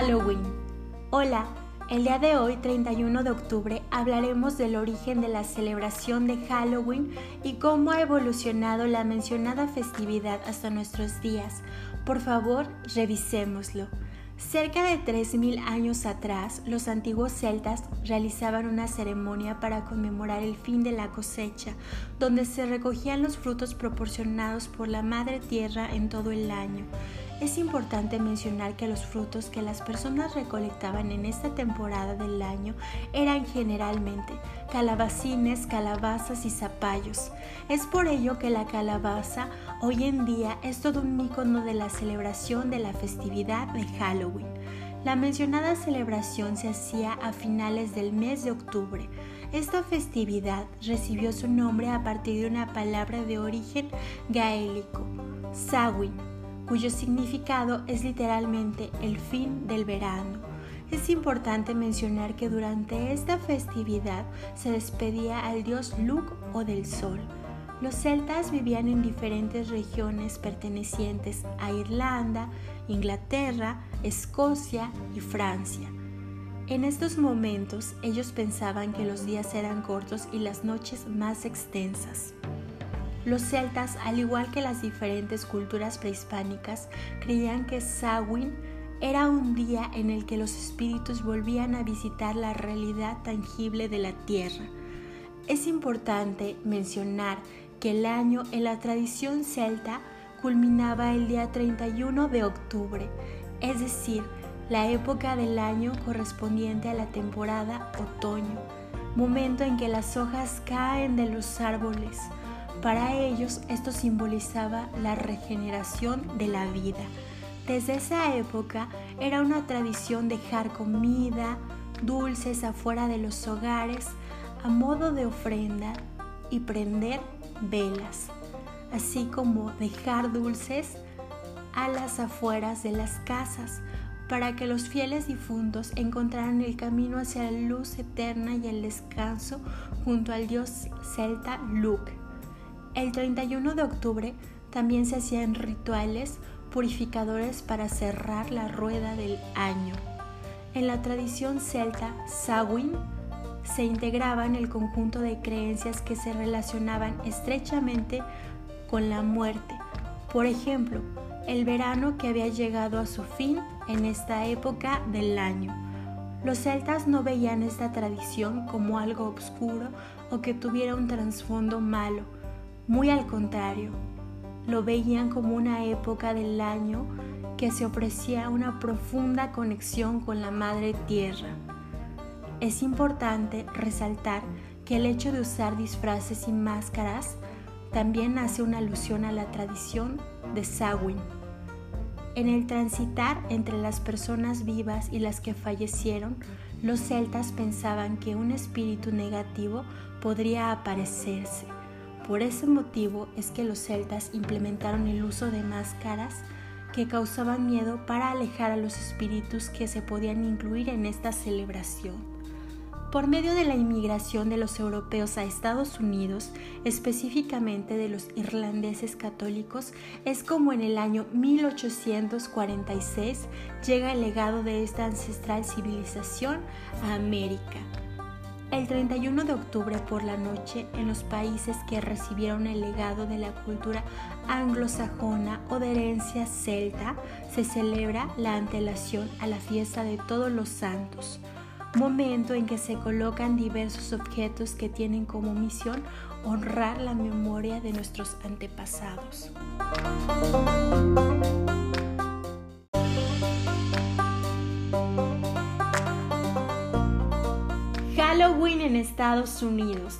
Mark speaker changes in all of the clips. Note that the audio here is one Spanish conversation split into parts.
Speaker 1: Halloween. Hola, el día de hoy, 31 de octubre, hablaremos del origen de la celebración de Halloween y cómo ha evolucionado la mencionada festividad hasta nuestros días. Por favor, revisémoslo. Cerca de 3.000 años atrás, los antiguos celtas realizaban una ceremonia para conmemorar el fin de la cosecha, donde se recogían los frutos proporcionados por la Madre Tierra en todo el año. Es importante mencionar que los frutos que las personas recolectaban en esta temporada del año eran generalmente calabacines, calabazas y zapallos. Es por ello que la calabaza hoy en día es todo un icono de la celebración de la festividad de Halloween. La mencionada celebración se hacía a finales del mes de octubre. Esta festividad recibió su nombre a partir de una palabra de origen gaélico, Samhain, cuyo significado es literalmente el fin del verano. Es importante mencionar que durante esta festividad se despedía al dios Lug o del sol. Los celtas vivían en diferentes regiones pertenecientes a Irlanda, Inglaterra, Escocia y Francia. En estos momentos ellos pensaban que los días eran cortos y las noches más extensas. Los celtas, al igual que las diferentes culturas prehispánicas, creían que Samhain era un día en el que los espíritus volvían a visitar la realidad tangible de la tierra. Es importante mencionar que el año en la tradición celta culminaba el día 31 de octubre, es decir, la época del año correspondiente a la temporada otoño, momento en que las hojas caen de los árboles, para ellos esto simbolizaba la regeneración de la vida. Desde esa época era una tradición dejar comida, dulces afuera de los hogares a modo de ofrenda y prender velas, así como dejar dulces a las afueras de las casas para que los fieles difuntos encontraran el camino hacia la luz eterna y el descanso junto al dios celta Luke. El 31 de octubre también se hacían rituales purificadores para cerrar la rueda del año. En la tradición celta, Samhain se integraba en el conjunto de creencias que se relacionaban estrechamente con la muerte. Por ejemplo, el verano que había llegado a su fin en esta época del año. Los celtas no veían esta tradición como algo oscuro o que tuviera un trasfondo malo, muy al contrario, lo veían como una época del año que se ofrecía una profunda conexión con la Madre Tierra. Es importante resaltar que el hecho de usar disfraces y máscaras también hace una alusión a la tradición de Samhain. En el transitar entre las personas vivas y las que fallecieron, los celtas pensaban que un espíritu negativo podría aparecerse por ese motivo es que los celtas implementaron el uso de máscaras que causaban miedo para alejar a los espíritus que se podían incluir en esta celebración. Por medio de la inmigración de los europeos a Estados Unidos, específicamente de los irlandeses católicos, es como en el año 1846 llega el legado de esta ancestral civilización a América. El 31 de octubre por la noche, en los países que recibieron el legado de la cultura anglosajona o de herencia celta, se celebra la antelación a la fiesta de todos los santos, momento en que se colocan diversos objetos que tienen como misión honrar la memoria de nuestros antepasados. Halloween en Estados Unidos.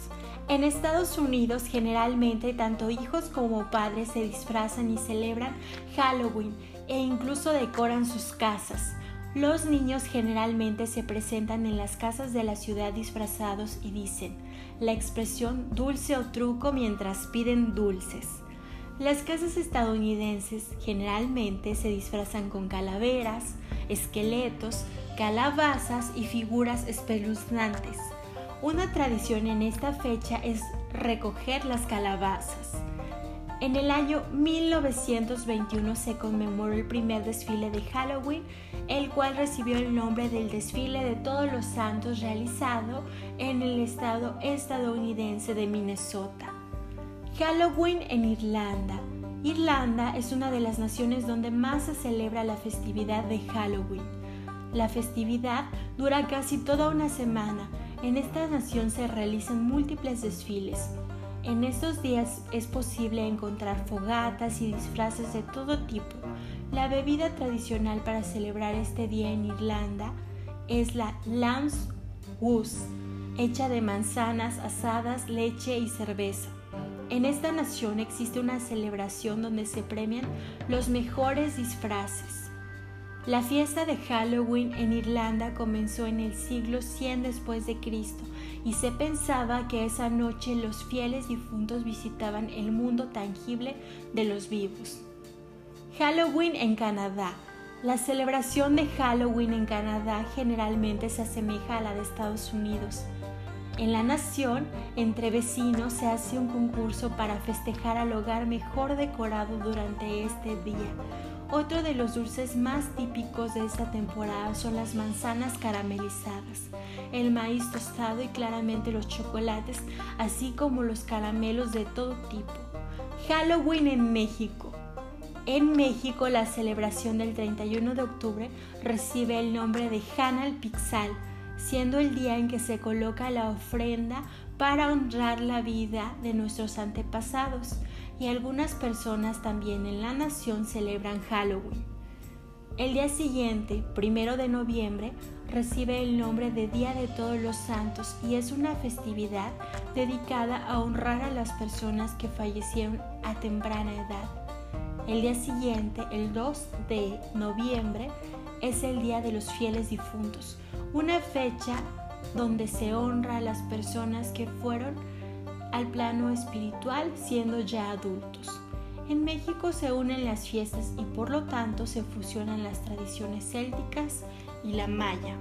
Speaker 1: En Estados Unidos generalmente tanto hijos como padres se disfrazan y celebran Halloween e incluso decoran sus casas. Los niños generalmente se presentan en las casas de la ciudad disfrazados y dicen la expresión dulce o truco mientras piden dulces. Las casas estadounidenses generalmente se disfrazan con calaveras, esqueletos, calabazas y figuras espeluznantes. Una tradición en esta fecha es recoger las calabazas. En el año 1921 se conmemoró el primer desfile de Halloween, el cual recibió el nombre del desfile de todos los santos realizado en el estado estadounidense de Minnesota. Halloween en Irlanda. Irlanda es una de las naciones donde más se celebra la festividad de Halloween. La festividad dura casi toda una semana. En esta nación se realizan múltiples desfiles, en estos días es posible encontrar fogatas y disfraces de todo tipo. La bebida tradicional para celebrar este día en Irlanda es la Lamb's Goose, hecha de manzanas asadas, leche y cerveza. En esta nación existe una celebración donde se premian los mejores disfraces. La fiesta de Halloween en Irlanda comenzó en el siglo 100 después de Cristo y se pensaba que esa noche los fieles difuntos visitaban el mundo tangible de los vivos. Halloween en Canadá. La celebración de Halloween en Canadá generalmente se asemeja a la de Estados Unidos. En la nación, entre vecinos, se hace un concurso para festejar al hogar mejor decorado durante este día otro de los dulces más típicos de esta temporada son las manzanas caramelizadas, el maíz tostado y claramente los chocolates, así como los caramelos de todo tipo. Halloween en México. En México la celebración del 31 de octubre recibe el nombre de Hanal Pixal, siendo el día en que se coloca la ofrenda para honrar la vida de nuestros antepasados y algunas personas también en la nación celebran Halloween. El día siguiente, primero de noviembre, recibe el nombre de Día de Todos los Santos y es una festividad dedicada a honrar a las personas que fallecieron a temprana edad. El día siguiente, el 2 de noviembre, es el Día de los Fieles Difuntos, una fecha donde se honra a las personas que fueron al plano espiritual siendo ya adultos. En México se unen las fiestas y por lo tanto se fusionan las tradiciones célticas y la maya.